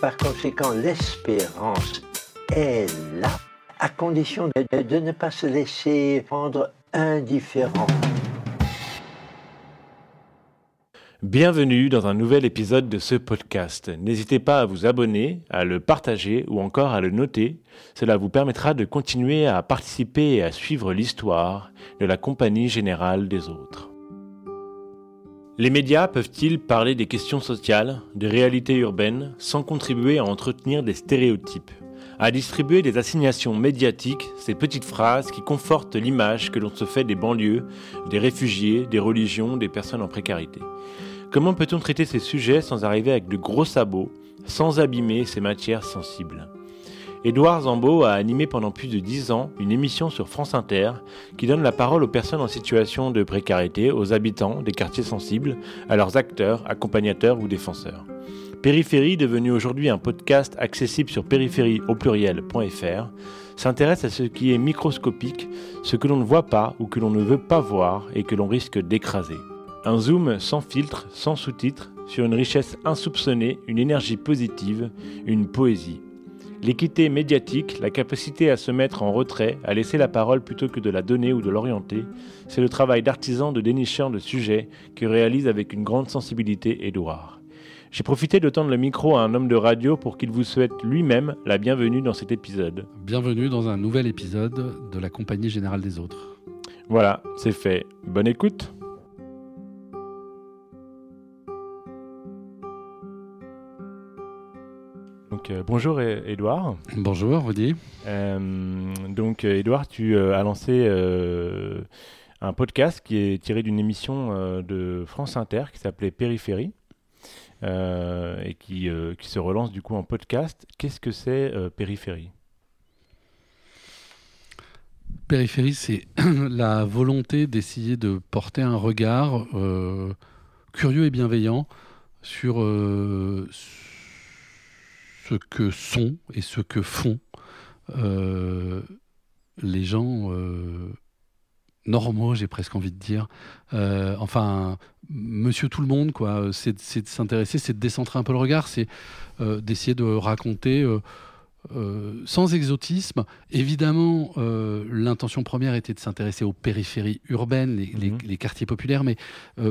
Par conséquent, l'espérance est là, à condition de, ne pas se laisser rendre indifférent. Bienvenue dans un nouvel épisode de ce podcast. N'hésitez pas à vous abonner, à le partager ou encore à le noter. Cela vous permettra de continuer à participer et à suivre l'histoire de la compagnie générale des autres. Les médias peuvent-ils parler des questions sociales, des réalités urbaines, sans contribuer à entretenir des stéréotypes? À distribuer des assignations médiatiques, ces petites phrases qui confortent l'image que l'on se fait des banlieues, des réfugiés, des religions, des personnes en précarité. Comment peut-on traiter ces sujets sans arriver avec de gros sabots, sans abîmer ces matières sensibles? Édouard Zambeau a animé pendant plus de dix ans une émission sur France Inter qui donne la parole aux personnes en situation de précarité, aux habitants des quartiers sensibles, à leurs acteurs, accompagnateurs ou défenseurs. Périphérie, devenu aujourd'hui un podcast accessible sur périphérie au pluriel.fr, s'intéresse à ce qui est microscopique, ce que l'on ne voit pas ou que l'on ne veut pas voir et que l'on risque d'écraser. Un zoom sans filtre, sans sous-titres, sur une richesse insoupçonnée, une énergie positive, une poésie. L'équité médiatique, la capacité à se mettre en retrait, à laisser la parole plutôt que de la donner ou de l'orienter, c'est le travail d'artisan de dénicheur de sujets que réalise avec une grande sensibilité Édouard. J'ai profité de tendre le micro à un homme de radio pour qu'il vous souhaite lui-même la bienvenue dans cet épisode. Bienvenue dans un nouvel épisode de la Compagnie Générale des Autres. Voilà, c'est fait. Bonne écoute Donc, euh, bonjour Édouard. Bonjour, Rudy. Euh, donc euh, Édouard, tu euh, as lancé euh, un podcast qui est tiré d'une émission euh, de France Inter qui s'appelait Périphérie euh, et qui, euh, qui se relance du coup en podcast. Qu'est-ce que c'est euh, Périphérie? Périphérie, c'est la volonté d'essayer de porter un regard euh, curieux et bienveillant sur euh, ce que sont et ce que font euh, les gens euh, normaux, j'ai presque envie de dire. Euh, enfin, monsieur tout le monde, quoi. C'est de s'intéresser, c'est de décentrer un peu le regard, c'est d'essayer de raconter. sans exotisme, évidemment, l'intention première était de s'intéresser aux périphéries urbaines, les, les- Mhm. les quartiers populaires, mais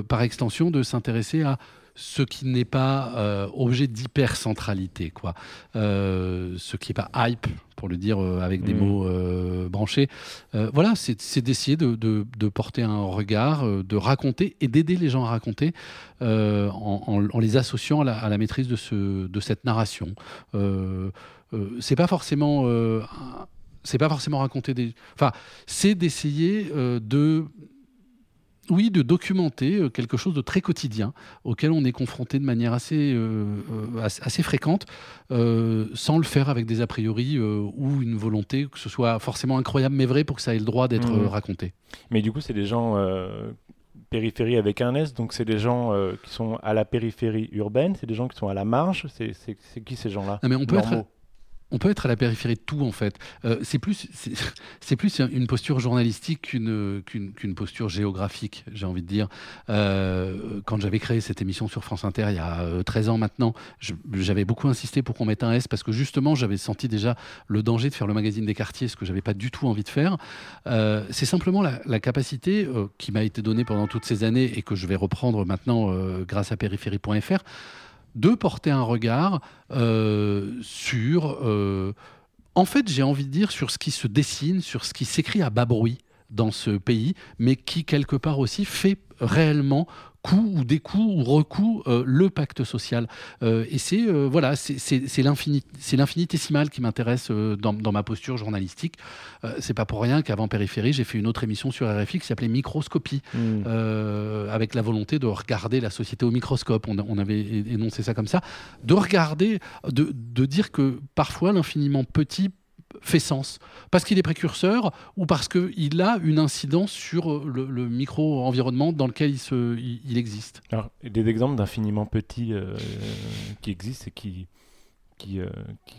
par extension de s'intéresser à ce qui n'est pas euh, objet d'hypercentralité, quoi. Euh, ce qui n'est pas hype, pour le dire euh, avec des Mhm. mots euh, branchés. Voilà, c'est d'essayer de, de- de porter un regard, de raconter et d'aider les gens à raconter en, en- en les associant à la, à la maîtrise de, ce, de cette narration. C'est pas forcément c'est pas forcément raconter des enfin c'est d'essayer euh, de oui, de documenter euh, quelque chose de très quotidien auquel on est confronté de manière assez, euh, euh, assez, fréquente, euh, sans le faire avec des a priori euh, ou une volonté que ce soit forcément incroyable mais vrai pour que ça ait le droit d'être euh, raconté. Mais du coup, c'est des gens périphérie avec un S, donc c'est des gens euh, qui sont à la périphérie urbaine, c'est des gens qui sont à la marge. C'est qui ces gens-là? Non, mais on peut être. On peut être à la périphérie de tout en fait. Euh, c'est plus c'est plus une posture journalistique qu'une qu'une posture géographique, j'ai envie de dire. Euh, quand j'avais créé cette émission sur France Inter il y a euh, 13 ans maintenant, j'avais beaucoup insisté pour qu'on mette un S parce que justement j'avais senti déjà le danger de faire le magazine des quartiers, ce que j'avais pas du tout envie de faire. Euh, c'est simplement la, la capacité euh, qui m'a été donnée pendant toutes ces années et que je vais reprendre maintenant euh, grâce à périphérie.fr de porter un regard euh, sur, euh, en fait, j'ai envie de dire, sur ce qui se dessine, sur ce qui s'écrit à bas bruit dans ce pays, mais qui, quelque part aussi, fait réellement coup ou découp ou recoue le pacte social. et c'est voilà, c'est l'infinitésimal qui m'intéresse dans, dans, ma posture journalistique. c'est pas pour rien qu'avant Périphérie, j'ai fait une autre émission sur RFI qui s'appelait Microscopie, mmh. avec la volonté de regarder la société au microscope. On, on, avait énoncé ça comme ça, de regarder, de, de dire que parfois l'infiniment petit fait sens. Parce qu'il est précurseur ou parce qu'il a une incidence sur euh, le, micro-environnement dans lequel il, se, il, existe. Alors, des exemples d'infiniment petits euh, qui existent et qui, qui, euh,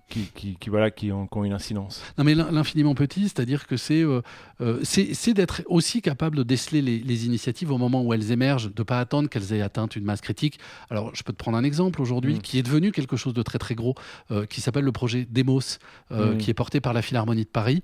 qui, qui, voilà, qui ont, une incidence. Non, mais l'infiniment petit, c'est-à-dire que c'est euh, euh, c'est d'être aussi capable de déceler les, initiatives au moment où elles émergent, de ne pas attendre qu'elles aient atteint une masse critique. Alors, je peux te prendre un exemple aujourd'hui mm. qui est devenu quelque chose de très très gros, qui s'appelle le projet Demos, mm. qui est porté par la Philharmonie de Paris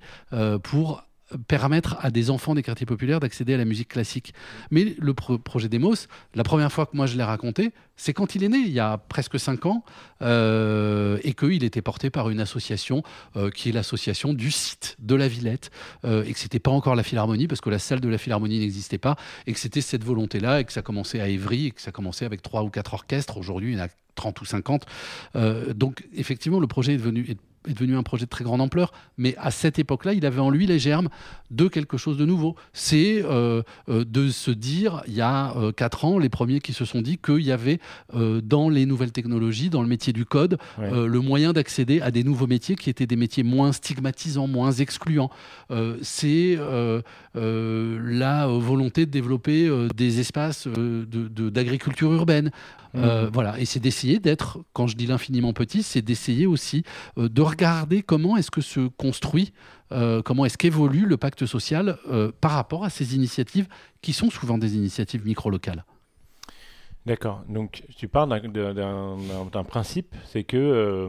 pour permettre à des enfants des quartiers populaires d'accéder à la musique classique. Mais le projet Demos, la première fois que moi je l'ai raconté, c'est quand il est né, il y a presque cinq ans, euh, et qu'il était porté par une association euh, qui est l'association du site de la Villette, euh, et que c'était pas encore la Philharmonie, parce que la salle de la Philharmonie n'existait pas, et que c'était cette volonté-là, et que ça commençait à Évry, et que ça commençait avec trois ou quatre orchestres. Aujourd'hui, il y en a 30 ou 50. donc, effectivement, le projet est devenu, est devenu un projet de très grande ampleur, mais à cette époque-là, il avait en lui les germes de quelque chose de nouveau. C'est euh, euh, de se dire, il y a euh, ans, les premiers qui se sont dit qu'il y avait dans les nouvelles technologies, dans le métier du code, le moyen d'accéder à des nouveaux métiers qui étaient des métiers moins stigmatisants, moins excluants. C'est la volonté de développer des espaces d'agriculture de, urbaine. Mmh. voilà, et c'est d'essayer d'être, quand je dis l'infiniment petit, c'est d'essayer aussi de regarder comment est-ce que se construit, euh, comment est-ce qu'évolue le pacte social euh, par rapport à ces initiatives qui sont souvent des initiatives micro-locales. D'accord. Donc, tu parles d'un principe, c'est que euh,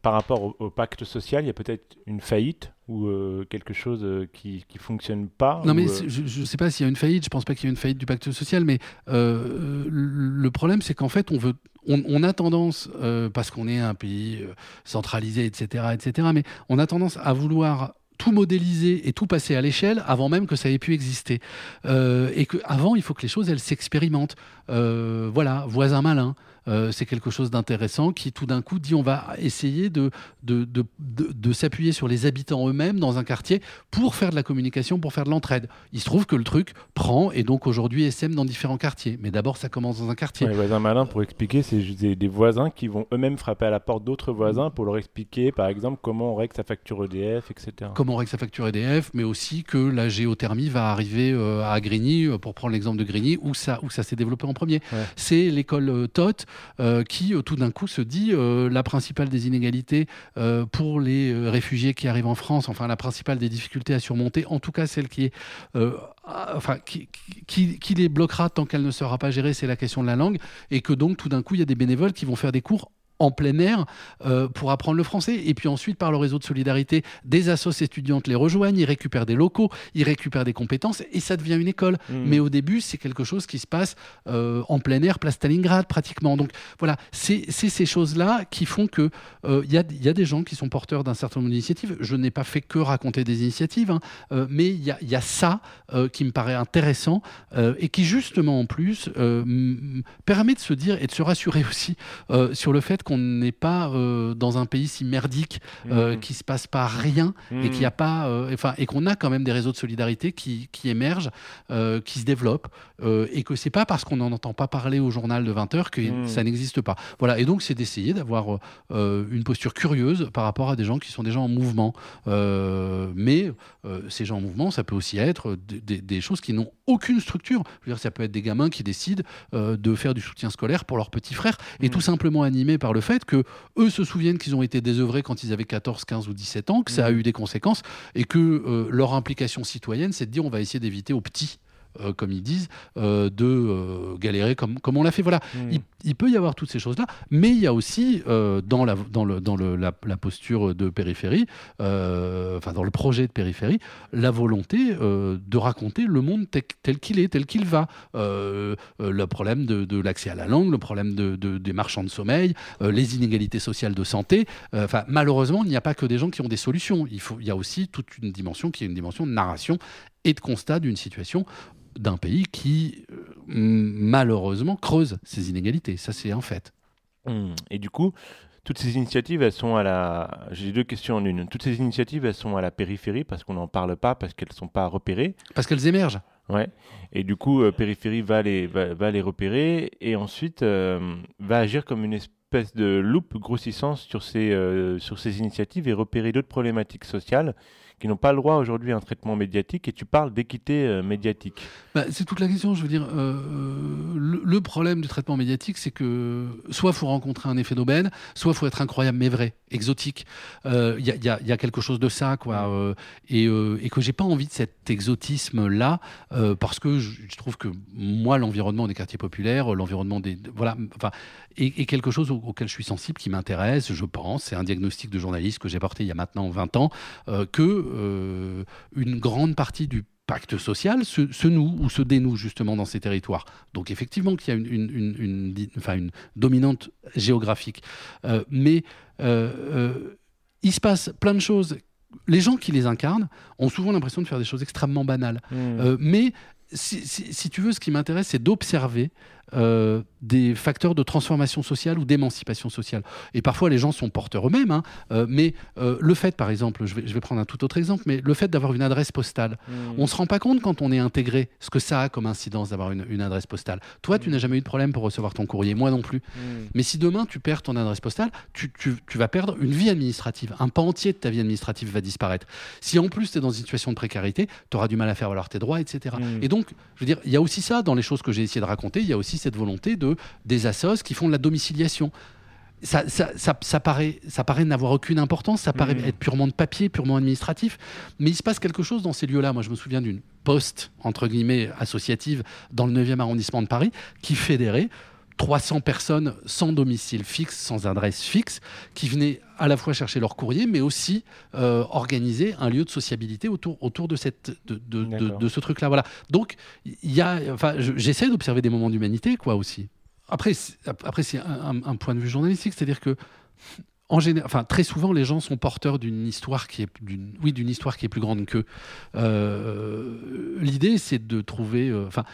par rapport au, pacte social, il y a peut-être une faillite ou quelque chose qui ne fonctionne pas Non, mais je ne sais pas s'il y a une faillite, je ne pense pas qu'il y ait une faillite du pacte social, mais le problème, c'est qu'en fait, on veut on, a tendance, euh, parce qu'on est un pays euh, centralisé, etc., etc., mais on a tendance à vouloir tout modéliser et tout passer à l'échelle avant même que ça ait pu exister. Euh, et qu'avant, il faut que les choses, elles s'expérimentent. voilà, voisin malin. Euh, c'est quelque chose d'intéressant qui tout d'un coup dit on va essayer de, de, de, de, s'appuyer sur les habitants eux-mêmes dans un quartier pour faire de la communication, pour faire de l'entraide. Il se trouve que le truc prend et donc aujourd'hui SM dans différents quartiers. Mais d'abord, ça commence dans un quartier. les voisins malins, pour expliquer, c'est des, voisins qui vont eux-mêmes frapper à la porte d'autres voisins pour leur expliquer, par exemple, comment on règle sa facture EDF, etc. Comment on règle sa facture EDF, mais aussi que la géothermie va arriver euh, à Grigny, euh, pour prendre l'exemple de Grigny, où ça, où ça s'est développé en premier. C'est l'école TOT euh, qui euh, tout d'un coup se dit euh, la principale des inégalités pour les réfugiés qui arrivent en France, enfin la principale des difficultés à surmonter, en tout cas celle qui est enfin, qui, qui, qui, les bloquera tant qu'elle ne sera pas gérée, c'est la question de la langue, et que donc tout d'un coup, il y a des bénévoles qui vont faire des cours en plein air euh, pour apprendre le français. Et puis ensuite, par le réseau de solidarité, des assos étudiantes les rejoignent, ils récupèrent des locaux, ils récupèrent des compétences et ça devient une école. Mmh. Mais au début, c'est quelque chose qui se passe euh, en plein air, place Stalingrad pratiquement. Donc voilà, c'est ces choses-là qui font que il euh, y, a, des gens qui sont porteurs d'un certain nombre d'initiatives. Je n'ai pas fait que raconter des initiatives, hein, mais il y, y, a ça qui me paraît intéressant et qui justement en plus permet de se dire et de se rassurer aussi sur le fait qu'on n'est pas euh, dans un pays si merdique, euh, mmh. qui se passe pas rien et qui a mmh. pas, euh, enfin, et qu'on a quand même des réseaux de solidarité qui, qui émergent, qui se développent, et que c'est pas parce qu'on n'en entend pas parler au journal de 20 heures que mmh. ça n'existe pas. Voilà. Et donc c'est d'essayer d'avoir une posture curieuse par rapport à des gens qui sont déjà en mouvement. mais ces gens en mouvement, ça peut aussi être des choses qui n'ont aucune structure. Je veux dire, ça peut être des gamins qui décident de faire du soutien scolaire pour leurs petits frères et tout simplement animés par le fait que eux se souviennent qu'ils ont été désœuvrés quand ils avaient 14, 15 ou 17 ans, que ça a mmh. eu des conséquences et que euh, leur implication citoyenne, c'est de dire on va essayer d'éviter aux petits euh, comme ils disent, euh, de euh, galérer comme, comme on l'a fait. Voilà, hmm. il, peut y avoir toutes ces choses-là, mais il y a aussi dans, la, dans, le, dans le, la, posture de périphérie, enfin dans le projet de périphérie, la volonté de raconter le monde tel, qu'il est, tel qu'il va. le problème de, de l'accès à la langue, le problème de, des marchands de sommeil, les inégalités sociales de santé. Enfin, malheureusement, il n'y a pas que des gens qui ont des solutions. Il, faut, il y a aussi toute une dimension qui est une dimension de narration et de constat d'une situation d'un pays qui, euh, malheureusement, creuse ces inégalités. Ça, c'est un fait. Hum, Et du coup, toutes ces initiatives, elles sont à la. J'ai deux questions en une. Toutes ces initiatives, elles sont à la périphérie parce qu'on n'en parle pas, parce qu'elles ne sont pas repérées. Parce qu'elles émergent. Ouais. Et du coup, euh, périphérie va les, va, va les repérer et ensuite euh, va agir comme une espèce de loupe grossissante sur ces, euh, sur ces initiatives et repérer d'autres problématiques sociales qui n'ont pas le droit aujourd'hui à un traitement médiatique. Et tu parles d'équité euh, médiatique. Bah, c'est toute la question. Je veux dire, euh, le, problème du traitement médiatique, c'est que soit il faut rencontrer un effet d'aubaine, soit faut être incroyable mais vrai, exotique. Euh, Il y, a, il y a- quelque chose de ça, quoi. euh, et, euh, et que j'ai pas envie de cet exotisme-là, euh, parce que je, trouve que moi, l'environnement des quartiers populaires, euh, l'environnement des. Voilà, enfin, est quelque chose au- auquel je suis sensible, qui m'intéresse, je pense. C'est un diagnostic de journaliste que j'ai porté il y a maintenant 20 ans, euh, que euh, une grande partie du pacte social se, se noue ou se dénoue justement dans ces territoires. Donc effectivement qu'il y a une, une- enfin, une dominante géographique. Euh, mais euh, euh, il se passe plein de choses. Les gens qui les incarnent ont souvent l'impression de faire des choses extrêmement banales. Euh, mais si, si- si tu veux, ce qui m'intéresse, c'est d'observer euh, des facteurs de transformation sociale ou d'émancipation sociale. Et parfois, les gens sont porteurs eux-mêmes. hein, euh, mais euh, le fait, par exemple, je vais, je vais prendre un tout autre exemple, mais le fait d'avoir une adresse postale, on ne se rend pas compte quand on est intégré ce que ça a comme incidence d'avoir une, une adresse postale. Toi, tu n'as jamais eu de problème pour recevoir ton courrier, moi non plus. Mais si demain tu perds ton adresse postale, tu, tu- tu vas perdre une vie administrative. Un pan entier de ta vie administrative va disparaître. Si en plus tu es dans une situation de précarité, tu auras du mal à faire valoir tes droits, etc. Et donc, je veux dire, il y a aussi ça dans les choses que j'ai essayé de raconter. Il y a aussi cette volonté de des assos qui font de la domiciliation. Ça, ça, ça- ça paraît, ça paraît n'avoir aucune importance, ça paraît Mm. être purement de papier, purement administratif, mais il se passe quelque chose dans ces lieux-là. Moi, je me souviens d'une poste, entre guillemets, associative dans le 9e arrondissement de Paris, qui fédérait 300 personnes sans domicile fixe, sans adresse fixe, qui venaient à la fois chercher leur courrier, mais aussi euh, organiser un lieu de sociabilité autour, autour de, cette, de, de- de- D'accord. de ce truc-là. Voilà. Donc, il y a, enfin, je- j'essaie d'observer des moments d'humanité, quoi, aussi. Après, c'est- après c'est un, point de vue journalistique, c'est-à-dire que en général, enfin très souvent, les gens sont porteurs d'une histoire qui est d'une, oui, d'une histoire qui est plus grande qu'eux. Euh, L'idée, c'est de trouver, euh, enfin.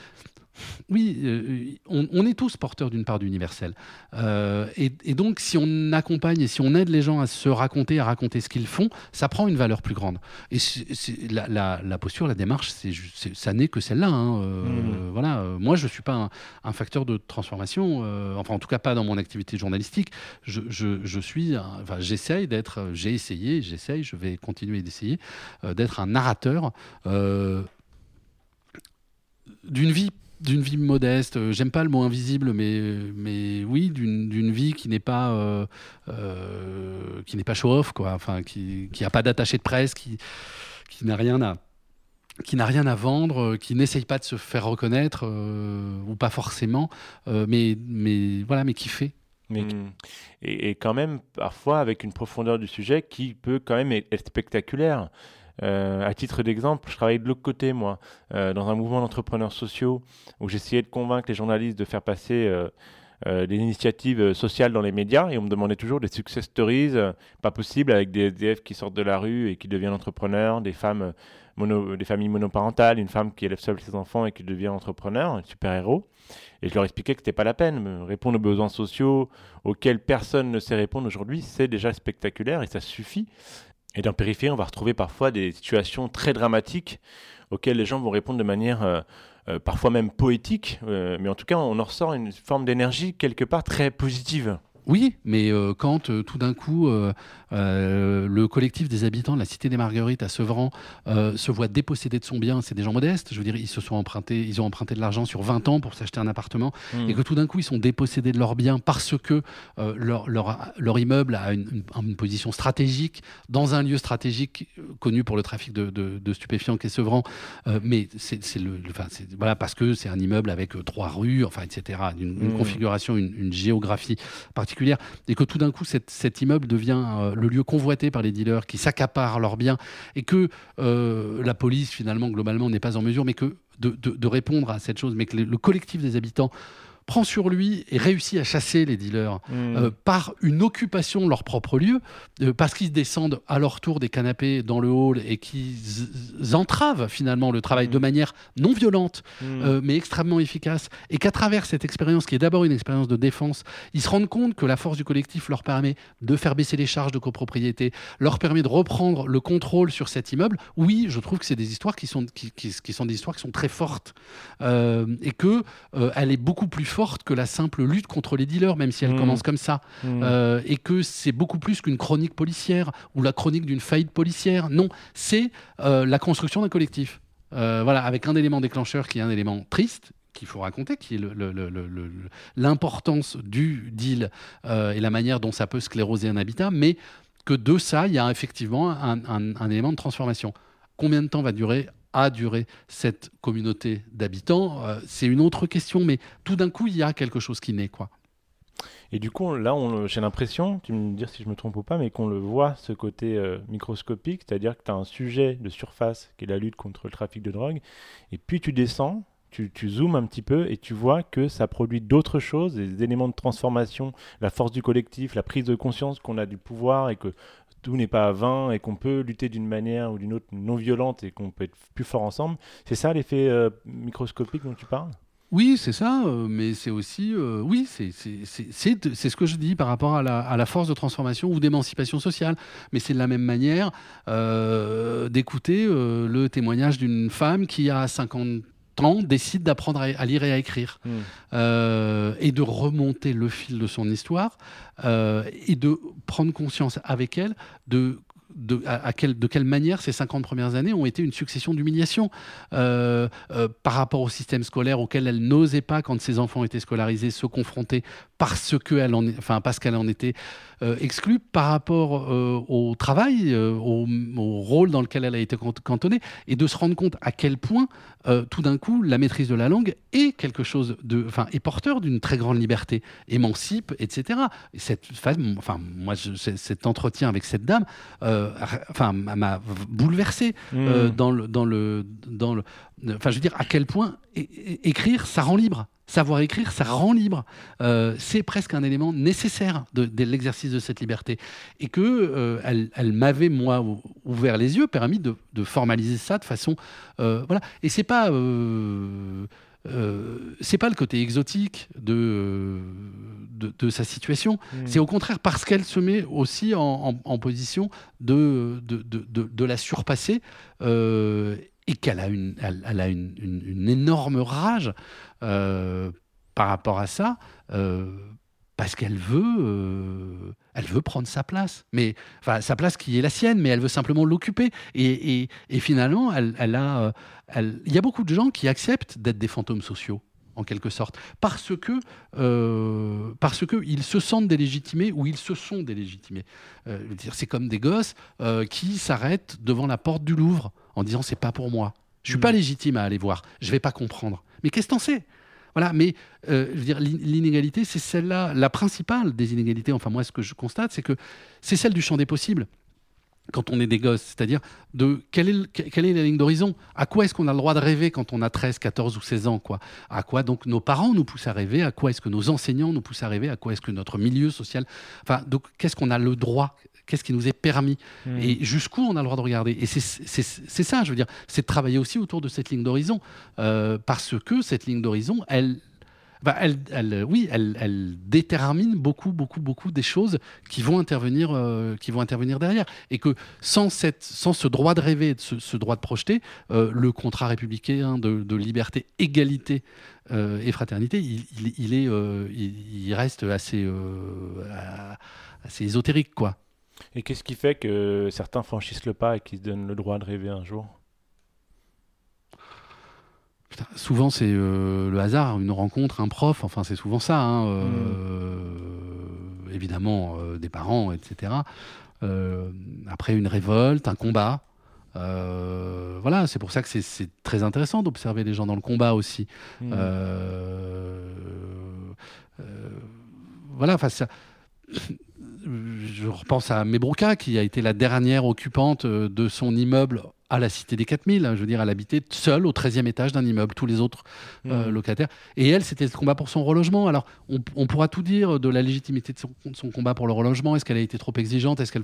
Oui, euh, on, on est tous porteurs d'une part d'universel. Euh, et, et donc, si on accompagne et si on aide les gens à se raconter, à raconter ce qu'ils font, ça prend une valeur plus grande. Et la, la- la posture, la démarche, ça n'est que celle-là. hein. Euh, Mhm. Voilà. Moi, je ne suis pas un, un facteur de transformation, enfin, en tout cas, pas dans mon activité journalistique. Je, je- je suis, un- enfin, j'essaye d'être, j'ai essayé, j'essaye, je vais continuer d'essayer, d'être un narrateur d'une vie d'une vie modeste, euh, j'aime pas le mot invisible, mais, mais oui, d'une d'une vie qui n'est pas, euh, euh, qui n'est pas show-off, quoi, enfin, qui n'a pas d'attaché de presse, qui, qui n'a rien à qui n'a rien à vendre, qui n'essaye pas de se faire reconnaître, euh, ou pas forcément, euh, mais, mais voilà, mais qui fait. Mais, et, et quand même, parfois, avec une profondeur du sujet qui peut quand même être spectaculaire. Euh, à titre d'exemple, je travaillais de l'autre côté, moi, euh, dans un mouvement d'entrepreneurs sociaux où j'essayais de convaincre les journalistes de faire passer euh, euh, des initiatives sociales dans les médias et on me demandait toujours des success stories, pas possible, avec des SDF qui sortent de la rue et qui deviennent entrepreneurs, des femmes, des familles monoparentales, une femme qui élève seule ses enfants et qui devient entrepreneur, un super-héros. Et je leur expliquais que c'était pas la peine. Répondre aux besoins sociaux auxquels personne ne sait répondre aujourd'hui, c'est déjà spectaculaire et ça suffit. Et dans Périphérie, on va retrouver parfois des situations très dramatiques auxquelles les gens vont répondre de manière euh, euh, parfois même poétique, euh, mais en tout cas, on en ressort une forme d'énergie quelque part très positive. Oui, mais quand tout d'un coup euh, le collectif des habitants de la cité des Marguerites à Sevran euh, se voit dépossédé de son bien, c'est des gens modestes. Je veux dire, ils se sont empruntés, ils ont emprunté de l'argent sur 20 ans pour s'acheter un appartement, Mm. et que tout d'un coup ils sont dépossédés de leur bien parce que euh, leur, leur, leur immeuble a une, une- une position stratégique dans un lieu stratégique connu pour le trafic de, de- de stupéfiants qu'est Sevran. Mais c'est le, le- enfin, voilà parce que c'est un immeuble avec trois rues, enfin etc. Une, une Mm. configuration, une, géographie particulière, et que tout d'un coup cet, cet immeuble devient le lieu convoité par les dealers qui s'accaparent leurs biens, et que euh, la police finalement globalement n'est pas en mesure, de, répondre à cette chose, mais que le collectif des habitants prend sur lui et réussit à chasser les dealers Hmm. euh, par une occupation de leur propre lieu, euh, parce qu'ils descendent à leur tour des canapés dans le hall et qu'ils entravent finalement le travail Mm. de manière non violente, Hmm. euh, mais extrêmement efficace, et qu'à travers cette expérience, qui est d'abord une expérience de défense, ils se rendent compte que la force du collectif leur permet de faire baisser les charges de copropriété, leur permet de reprendre le contrôle sur cet immeuble. Oui, je trouve que c'est des histoires qui sont, qui, qui- qui sont des histoires qui sont très fortes, et que elle est beaucoup plus forte que la simple lutte contre les dealers, même si elle Mm. commence comme ça, Hmm. Euh, et que c'est beaucoup plus qu'une chronique policière ou la chronique d'une faillite policière. Non, c'est euh, la construction d'un collectif. Euh, voilà, avec un élément déclencheur qui est un élément triste qu'il faut raconter, qui est l'importance du deal euh, et la manière dont ça peut scléroser un habitat, mais que de ça, il y a effectivement un, un- un élément de transformation. Combien de temps va durer a duré cette communauté d'habitants Euh, C'est une autre question, mais tout d'un coup, il y a quelque chose qui naît, quoi. Et du coup, là, on j'ai l'impression, tu me dire si je me trompe ou pas, mais qu'on le voit, ce côté euh, microscopique, c'est-à-dire que tu as un sujet de surface qui est la lutte contre le trafic de drogue, et puis tu descends, tu, tu zoomes un petit peu, et tu vois que ça produit d'autres choses, des éléments de transformation, la force du collectif, la prise de conscience qu'on a du pouvoir, et que tout n'est pas à vain, et qu'on peut lutter d'une manière ou d'une autre non violente, et qu'on peut être plus fort ensemble. C'est ça l'effet euh, microscopique dont tu parles? Oui, c'est ça, euh, mais c'est aussi, euh, oui, c'est ce que je dis par rapport à la, à la force de transformation ou d'émancipation sociale. Mais c'est de la même manière d'écouter le témoignage d'une femme qui, à 50 décide d'apprendre à, lire et à écrire Hmm. euh, et de remonter le fil de son histoire euh, et de prendre conscience avec elle de de, à, à quelle, de quelle manière ces 50 premières années ont été une succession d'humiliations euh, euh, par rapport au système scolaire auquel elle n'osait pas, quand ses enfants étaient scolarisés, se confronter parce qu'elle en, enfin, parce qu'elle en était euh, exclue par rapport euh, au travail, euh, au, au rôle dans lequel elle a été cant- cantonnée, et de se rendre compte à quel point, tout d'un coup, la maîtrise de la langue est quelque chose de, enfin, est porteur d'une très grande liberté, émancipe, etc. Et cette femme, enfin, moi, je- cet entretien avec cette dame, enfin, m'a- bouleversé dans le, dans le, dans le, enfin, je veux dire, à quel point écrire, ça rend libre. Savoir écrire, ça rend libre. Euh, c'est presque un élément nécessaire de, de l'exercice de cette liberté. Et que euh, elle, elle m'avait, moi, ou- ouvert les yeux, permis de, de formaliser ça de façon. euh, voilà. Et c'est pas. c'est pas le côté exotique de, de, de sa situation. Hmm. C'est au contraire parce qu'elle se met aussi en, en- en position de, de, la surpasser et qu'elle a une, elle, a une, une- énorme rage euh, par rapport à ça. euh, parce qu'elle veut, euh, veut prendre sa place, mais enfin sa place qui est la sienne, mais elle veut simplement l'occuper. Et, finalement, il y a beaucoup de gens qui acceptent d'être des fantômes sociaux en quelque sorte, parce que, ils se sentent délégitimés ou ils se sont délégitimés. C'est comme des gosses qui s'arrêtent devant la porte du Louvre en disant c'est pas pour moi. Je suis Mm. pas légitime à aller voir. Je vais pas comprendre. Mais qu'est-ce que t'en sais? Voilà. Mais euh, je veux dire, l'in- l'inégalité, c'est celle-là, la principale des inégalités. Enfin moi, ce que je constate, c'est que c'est celle du champ des possibles quand on est des gosses, c'est-à-dire de quelle est, le- quelle est la ligne d'horizon? À quoi est-ce qu'on a le droit de rêver quand on a 13, 14 ou 16 ans quoi? À quoi donc nos parents nous poussent à rêver? À quoi est-ce que nos enseignants nous poussent à rêver? À quoi est-ce que notre milieu social? Enfin, donc qu'est-ce qu'on a le droit Qu'est-ce qui nous est permis. Hmm. Et jusqu'où on a le droit de regarder. Et c'est ça, je veux dire, c'est de travailler aussi autour de cette ligne d'horizon, euh, parce que cette ligne d'horizon, elle, bah, elle, elle, oui, elle, elle détermine beaucoup, beaucoup, beaucoup des choses qui vont intervenir, euh, qui vont intervenir derrière, et que sans cette, sans ce droit de rêver, ce, ce droit de projeter, euh, le contrat républicain de, de liberté, égalité euh, et fraternité, il, il- il est, euh, il, il reste assez, euh, assez ésotérique, quoi. Et qu'est-ce qui fait que certains franchissent le pas et qu'ils se donnent le droit de rêver un jour? Putain, souvent, c'est euh, le hasard, une rencontre, un prof, enfin, c'est souvent ça. hein, euh, Évidemment, euh, des parents, etc. Après, une révolte, un combat. Voilà, c'est pour ça que c'est- très intéressant d'observer les gens dans le combat aussi. Euh, voilà, enfin, ça- je repense à Mebrouka, qui a été la dernière occupante euh, de son immeuble à la Cité des 4000. Hein, je veux dire, elle habitait seule au 13e étage d'un immeuble, tous les autres euh, Mhm. locataires. Et elle, c'était le combat pour son relogement. Alors, on, on pourra tout dire de la légitimité de son, de son combat pour le relogement. Est-ce qu'elle a été trop exigeante? Est-ce qu'elle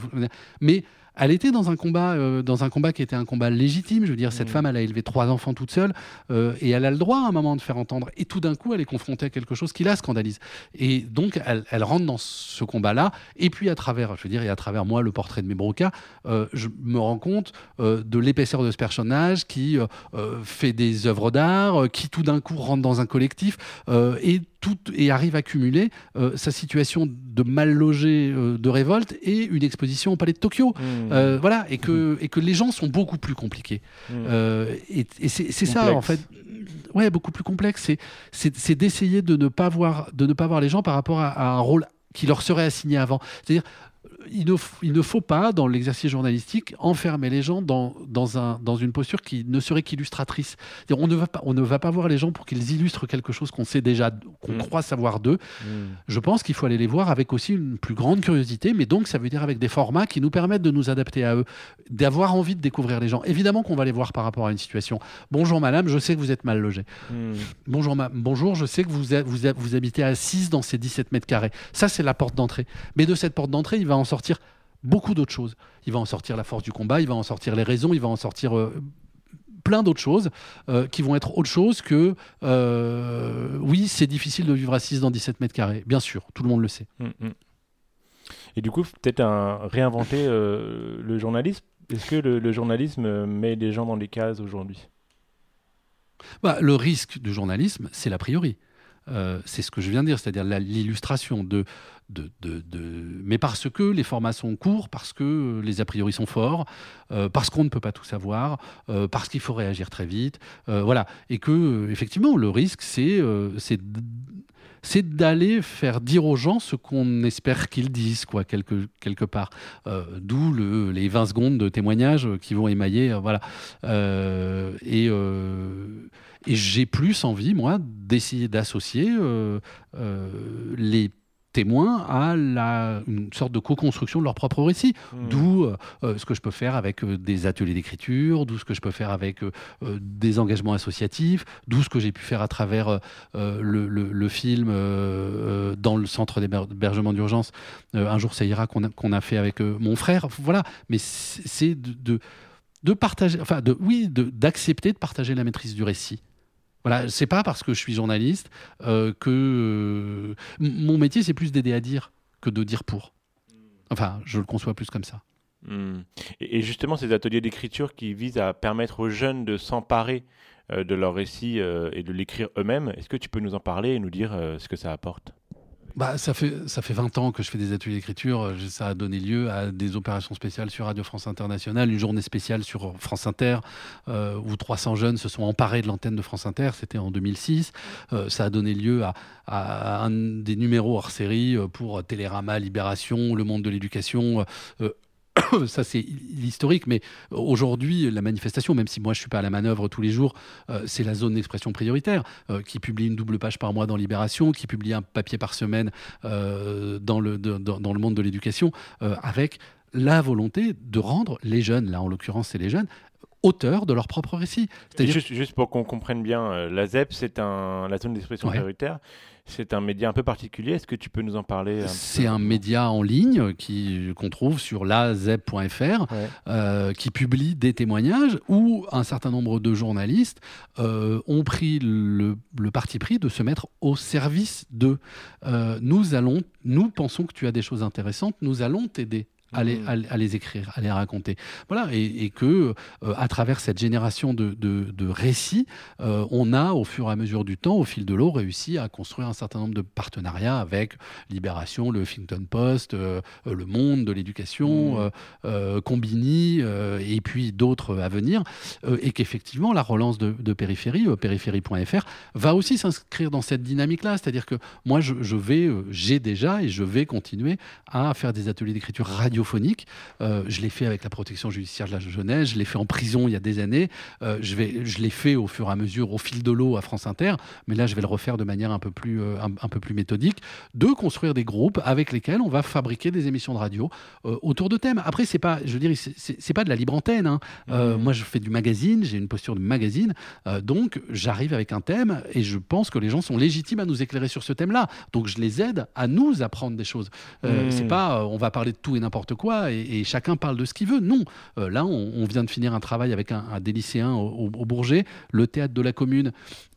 Mais elle était dans un combat, euh, dans un combat qui était un combat légitime. Je veux dire, cette Mhm. femme, elle a élevé trois enfants toute seule euh, et elle a le droit à un moment de faire entendre. Et tout d'un coup, elle est confrontée à quelque chose qui la scandalise. Et donc, elle, elle rentre dans ce combat-là. Et puis, à travers, je veux dire, et à travers moi, le portrait de mes brocas, euh, je me rends compte euh, de l'épaisseur de ce personnage qui euh, euh, fait des œuvres d'art, euh, qui tout d'un coup rentre dans un collectif euh, et, tout, et arrive à cumuler euh, sa situation de mal logé, euh, de révolte et une exposition au Palais de Tokyo. Mhm. Euh, voilà, et que, et que les gens sont beaucoup plus compliqués. Euh, et et c'est ça, en fait. Ouais, beaucoup plus complexe. C'est d'essayer de, ne pas voir- de ne pas voir les gens par rapport à, à un rôle qui leur serait assigné avant. C'est-à-dire, il ne, f- il ne faut pas, dans l'exercice journalistique, enfermer les gens dans, dans, un, dans une posture qui ne serait qu'illustratrice. On ne, va pas, on ne va pas voir les gens pour qu'ils illustrent quelque chose qu'on sait déjà, qu'on Mm. croit savoir d'eux. Mhm. Je pense qu'il faut aller les voir avec aussi une plus grande curiosité, mais donc ça veut dire avec des formats qui nous permettent de nous adapter à eux, d'avoir envie de découvrir les gens. Évidemment qu'on va les voir par rapport à une situation. Bonjour madame, je sais que vous êtes mal logé. Mhm. Bonjour, ma- bonjour, je sais que vous, a- vous, a- vous habitez à 6 dans ces 17 mètres carrés. Ça, c'est la porte d'entrée. Mais de cette porte d'entrée, il va en sortir beaucoup d'autres choses. Il va en sortir la force du combat, il va en sortir les raisons, il va en sortir euh, plein d'autres choses euh, qui vont être autre chose que euh, oui, c'est difficile de vivre à 6 dans 17 mètres carrés. Bien sûr, tout le monde le sait. Mhm. Et du coup, peut-être un, réinventer le journalisme? Est-ce que le, le journalisme met les gens dans des cases aujourd'hui? Bah, le risque du journalisme, c'est l'a priori. Euh, c'est ce que je viens de dire, c'est-à-dire l'illustration de, de, de- Mais parce que les formats sont courts, parce que les a priori sont forts, euh, parce qu'on ne peut pas tout savoir, euh, parce qu'il faut réagir très vite, voilà. Et que, effectivement, le risque, c'est c'est d'aller faire dire aux gens ce qu'on espère qu'ils disent, quoi, quelque, quelque part. Euh, D'où le- les 20 secondes de témoignage qui vont émailler, euh, voilà. Euh, et, et j'ai plus envie, moi, d'essayer d'associer les témoins à la, une sorte de co-construction de leur propre récit. Mhm. D'où euh, euh, ce que je peux faire avec euh, des ateliers d'écriture, d'où ce que je peux faire avec euh, des engagements associatifs, d'où ce que j'ai pu faire à travers euh, le, le- le film dans le centre d'héber- d'hébergement d'urgence, Un jour ça ira, qu'on a, fait avec mon frère. Voilà, mais c'est de, de, de partager, enfin, de, oui, de- d'accepter de, partager la maîtrise du récit. Voilà, c'est pas parce que je suis journaliste euh, que euh, mon métier c'est plus d'aider à dire que de dire pour. Enfin, je le conçois plus comme ça. Hmm. Et justement, ces ateliers d'écriture qui visent à permettre aux jeunes de s'emparer euh, de leur récit et de l'écrire eux-mêmes, est-ce que tu peux nous en parler et nous dire ce que ça apporte? Bah, ça, fait, ça fait 20 ans que je fais des ateliers d'écriture. Euh, Ça a donné lieu à des opérations spéciales sur Radio France Internationale, une journée spéciale sur France Inter, euh, où 300 jeunes se sont emparés de l'antenne de France Inter. C'était en 2006. Euh, ça a donné lieu à, à un des numéros hors série pour Télérama, Libération, Le Monde de l'éducation. ça c'est l'historique, mais aujourd'hui la manifestation, même si moi je suis pas à la manœuvre tous les jours, euh, c'est la zone d'expression prioritaire euh, qui publie une double page par mois dans Libération, qui publie un papier par semaine euh, dans, le, de- dans, dans le monde de l'éducation, avec la volonté de rendre les jeunes, là en l'occurrence c'est les jeunes, auteurs de leur propre récit. Juste, juste pour qu'on comprenne bien, la ZEP, c'est un, la zone d'expression Ouais. prioritaire, c'est un média un peu particulier. Est-ce que tu peux nous en parler c'est un média en ligne qui qu'on trouve sur lazeb.fr Ouais. euh, qui publie des témoignages où un certain nombre de journalistes euh, ont pris le, le parti pris de se mettre au service de euh, nous allons nous pensons que tu as des choses intéressantes nous allons t'aider à les, Mhm. à, à les écrire, à les raconter. Voilà, et, et que euh, à travers cette génération de, de- de récits, euh, on a au fur et à mesure du temps, au fil de l'eau, réussi à construire un certain nombre de partenariats avec Libération, le Huffington Post, euh, Le Monde de l'éducation, euh, Combini, et puis d'autres à venir, et qu'effectivement la relance de, de Périphérie, périphérie.fr, va aussi s'inscrire dans cette dynamique-là. C'est-à-dire que moi, je, je vais, j'ai déjà et je vais continuer à faire des ateliers d'écriture radiophonique radiophonique. Euh, je l'ai fait avec la protection judiciaire de la jeunesse, je l'ai fait en prison il y a des années, euh, je, vais, je l'ai fait au fur et à mesure, au fil de l'eau à France Inter, mais là je vais le refaire de manière un peu plus, euh, un, un peu plus méthodique, de construire des groupes avec lesquels on va fabriquer des émissions de radio autour de thèmes. Après, c'est pas, je veux dire, c'est, pas de la libre antenne. hein. Euh, Moi, je fais du magazine, j'ai une posture de magazine, donc j'arrive avec un thème et je pense que les gens sont légitimes à nous éclairer sur ce thème-là. Donc je les aide à nous apprendre des choses. Euh, Mm. C'est pas, on va parler de tout et n'importe quoi et, et chacun parle de ce qu'il veut. Non, Euh, là, on, on vient de finir un travail avec un, un des lycéens au, au Bourget, le théâtre de la commune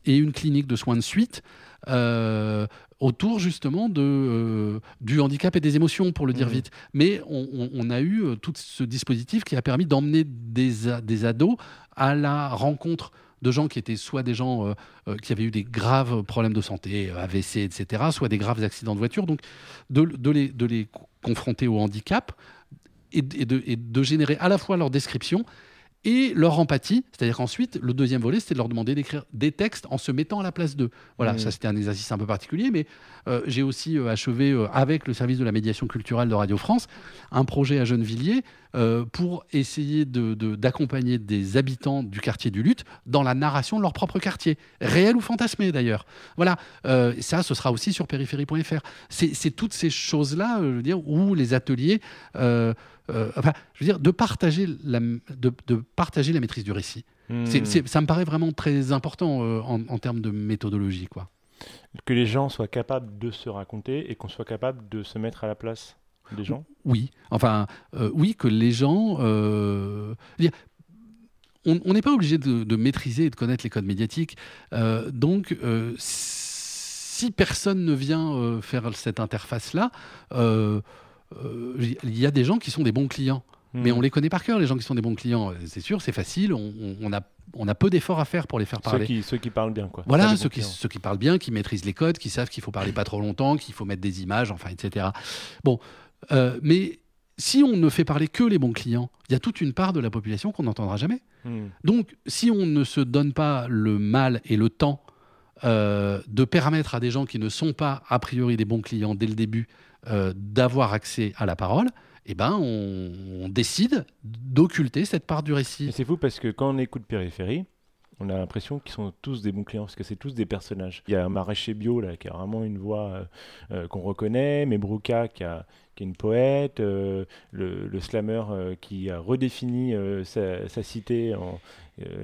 et une clinique de soins de suite. euh, autour justement de, euh, du handicap et des émotions, pour le dire Mhm. vite. Mais on, on- on a eu tout ce dispositif qui a permis d'emmener des ados à la rencontre de gens qui étaient soit des gens euh, euh, qui avaient eu des graves problèmes de santé, euh, AVC, etc., soit des graves accidents de voiture. Donc, de, les, confronter au handicap et de, et de générer à la fois leur description et leur empathie. C'est-à-dire qu'ensuite, le deuxième volet, c'était de leur demander d'écrire des textes en se mettant à la place d'eux. Voilà, Mhm. ça c'était un exercice un peu particulier, mais euh, j'ai aussi euh, achevé euh, avec le service de la médiation culturelle de Radio France un projet à Gennevilliers pour essayer de- de- d'accompagner des habitants du quartier du Lutte dans la narration de leur propre quartier, réel ou fantasmé d'ailleurs. Voilà, ça, ce sera aussi sur périphérie.fr. C'est toutes ces choses-là, je veux dire, où les ateliers, euh, enfin, je veux dire, de partager la, de, de partager la maîtrise du récit. Hmm. Ça me paraît vraiment très important euh, en, en termes de méthodologie, quoi. Que les gens soient capables de se raconter et qu'on soit capable de se mettre à la place des gens? Oui, enfin, euh, oui, que les gens. dire, on n'est pas obligé de, de maîtriser et de connaître les codes médiatiques. Donc, si personne ne vient faire cette interface-là, il y a des gens qui sont des bons clients. Mais Hmm. on les connaît par cœur, les gens qui sont des bons clients. C'est sûr, c'est facile. On, a, on a peu d'efforts à faire pour les faire Ceux parler. qui, ceux qui parlent bien, quoi. Voilà, ceux qui, clients. ceux qui parlent bien, qui maîtrisent les codes, qui savent qu'il faut parler pas trop longtemps, qu'il faut mettre des images, enfin, etc. Bon, euh, mais si on ne fait parler que les bons clients, il y a toute une part de la population qu'on n'entendra jamais. Hmm. Donc, si on ne se donne pas le mal et le temps euh, de permettre à des gens qui ne sont pas a priori des bons clients dès le début euh, d'avoir accès à la parole, eh ben, on, on décide d'occulter cette part du récit. c'est fou parce que quand on écoute Périphérie, on a l'impression qu'ils sont tous des bons clients parce que c'est tous des personnages. Il y a un maraîcher bio là qui a vraiment une voix euh, euh, qu'on reconnaît, Mebrouka qui, a, qui est une poète, euh, le, le slammer qui a redéfini sa, cité en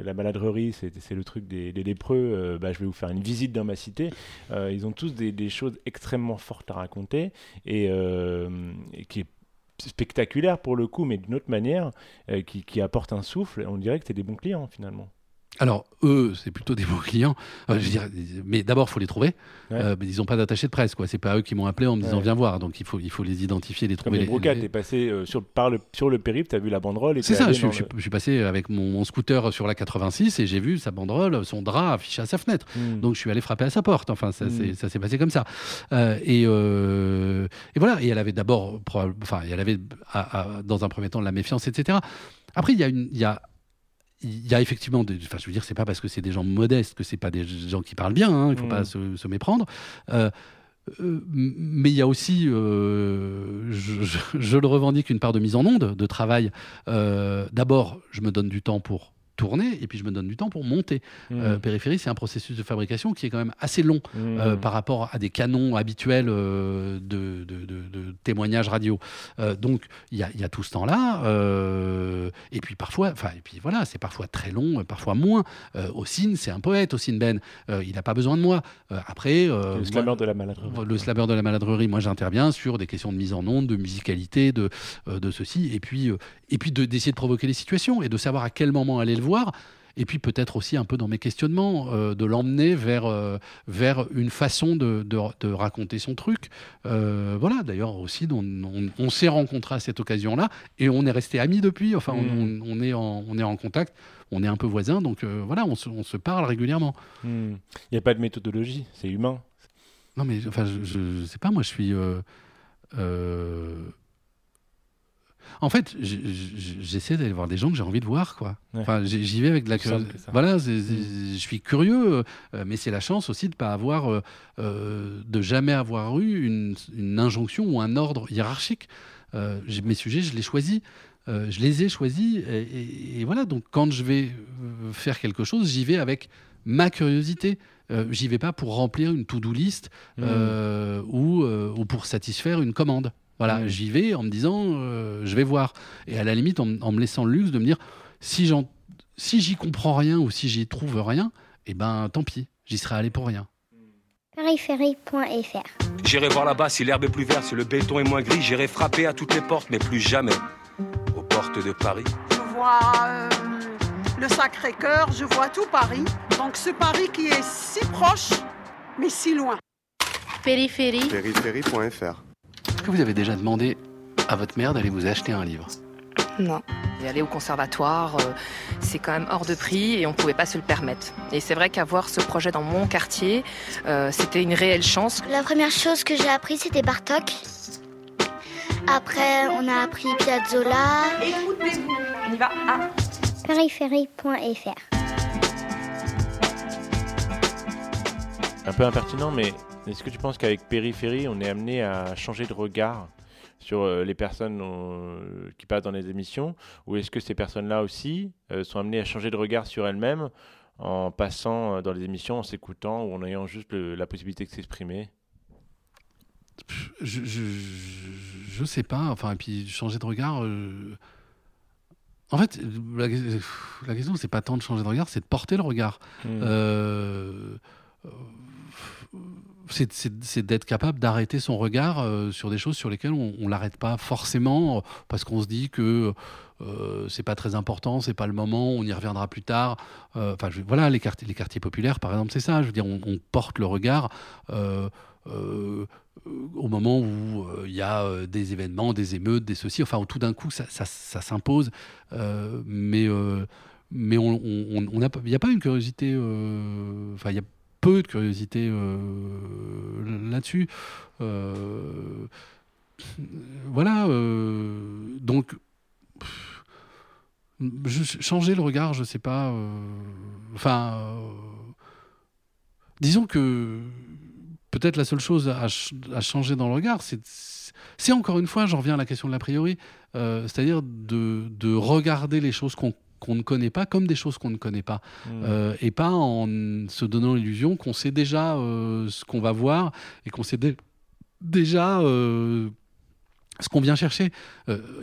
la maladrerie, c'est le truc des, des lépreux. bah, je vais vous faire une visite dans ma cité. Ils ont tous des, choses extrêmement fortes à raconter et, et qui est spectaculaire pour le coup, mais d'une autre manière, qui, qui apporte un souffle. On dirait que c'est des bons clients finalement. Alors, eux, c'est plutôt des bons clients. Euh, je veux dire, mais d'abord, il faut les trouver. Ouais. Euh, mais ils n'ont pas d'attaché de presse. quoi. C'est pas eux qui m'ont appelé en me disant Ouais. viens voir. Donc, il faut, il faut les identifier, les Comme trouver. les les- brocas, les- t'es passé euh, sur, par le, sur le périple, t'as vu la banderole C'est ça, je, suis- dans je suis- le- je suis passé avec mon, mon scooter sur la 86 et j'ai vu sa banderole, son drap affiché à sa fenêtre. Hmm. Donc je suis allé frapper à sa porte. Enfin, ça Mm. s'est- passé comme ça. Et, et voilà. Et elle avait d'abord, enfin, elle avait à- à- dans un premier temps de la méfiance, etc. Après, il y a une, il y a il y a effectivement, des, enfin, je veux dire, c'est pas parce que c'est des gens modestes que c'est pas des gens qui parlent bien. hein, il faut Mm. pas se, se méprendre. Euh, euh, mais il y a aussi, euh, je, je- je le revendique, une part de mise en onde, de travail. D'abord, je me donne du temps pour tourner et puis je me donne du temps pour monter. Hmm. Euh, périphérie, c'est un processus de fabrication qui est quand même assez long Hmm. euh, par rapport à des canons habituels euh, de, de- de- de témoignages radio. Donc il y a, il y a tout ce temps-là. et puis parfois, enfin, et puis voilà, c'est parfois très long, parfois moins. Ossine, c'est un poète, Ossine Ben. Il n'a pas besoin de moi. Après, le slammer de la maladrerie. le slammer de la maladrerie, moi j'interviens sur des questions de mise en onde, de musicalité, de, de ceci, et puis, et puis de- d'essayer de provoquer les situations et de savoir à quel moment aller le voir. Et puis peut-être aussi un peu dans mes questionnements, euh, de l'emmener vers, euh, vers une façon de, de- de raconter son truc. Euh, voilà, d'ailleurs aussi, on, on- on s'est rencontrés à cette occasion-là et on est resté amis depuis. Enfin, on, Mm. on- on est en, on est en contact, on est un peu voisins, donc voilà, on se, on se parle régulièrement. Hmm. Il n'y a pas de méthodologie, c'est humain. Non, mais enfin, je, je sais pas, moi, je suis. En fait, j'essaie d'aller voir des gens que j'ai envie de voir, quoi. Ouais. Enfin, j'y vais avec de la curiosité. Voilà, c'est- je suis curieux, euh, mais c'est la chance aussi de pas avoir, euh, euh, de jamais avoir eu une, une injonction ou un ordre hiérarchique. Mes sujets, je les choisis. Je les ai choisis. Et, et- et voilà, donc quand je vais faire quelque chose, j'y vais avec ma curiosité. Euh, j'y vais pas pour remplir une to-do list euh, ou, euh, ou pour satisfaire une commande. Voilà, j'y vais en me disant, euh, je vais voir. Et à la limite, en, en me laissant le luxe de me dire, si j'en, si j'y comprends rien ou si j'y trouve rien, eh ben tant pis, j'y serais allé pour rien. Périphérie.fr J'irai voir là-bas si l'herbe est plus verte, si le béton est moins gris. J'irai frapper à toutes les portes, mais plus jamais aux portes de Paris. Je vois euh, le Sacré-Cœur, je vois tout Paris. Donc ce Paris qui est si proche, mais si loin. Périphérie. Périphérie.fr que vous avez déjà demandé à votre mère d'aller vous acheter un livre Non. Et aller au conservatoire, euh, c'est quand même hors de prix et on ne pouvait pas se le permettre. Et c'est vrai qu'avoir ce projet dans mon quartier, euh, c'était une réelle chance. La première chose que j'ai appris, c'était Bartok. Après, on a appris Piazzolla. Écoutez-vous, on y va. Ah. Périphérie.fr Un peu impertinent, mais est-ce que tu penses qu'avec Périphérie, on est amené à changer de regard sur euh, les personnes euh, qui passent dans les émissions? Ou est-ce que ces personnes-là aussi euh, sont amenées à changer de regard sur elles-mêmes en passant dans les émissions, en s'écoutant ou en ayant juste le- la possibilité de s'exprimer? Je, je, sais pas. Enfin, et puis changer de regard. euh, En fait, la, la question, c'est pas tant de changer de regard, c'est de porter le regard. Hmm. Euh, c'est- d'être capable d'arrêter son regard euh, sur des choses sur lesquelles on, on l'arrête pas forcément parce qu'on se dit que euh, c'est pas très important, c'est pas le moment, on y reviendra plus tard. Euh, Enfin, voilà, les quartiers, les quartiers populaires, par exemple, c'est ça. Je veux dire, on, porte le regard. euh, au moment où il y a des événements, des émeutes, des ceci, enfin tout d'un coup ça, s'impose, mais mais on il n'y a pas une curiosité, enfin peu de curiosité euh, là-dessus. Euh, voilà, euh, donc changer le regard, je sais pas. Enfin, disons que peut-être la seule chose à, ch- à changer dans le regard, c'est encore une fois, j'en reviens à la question de l'a priori, c'est-à-dire de regarder les choses qu'on qu'on ne connaît pas comme des choses qu'on ne connaît pas. Hmm. Euh, et pas en se donnant l'illusion qu'on sait déjà euh, ce qu'on va voir et qu'on sait dé- déjà euh, ce qu'on vient chercher.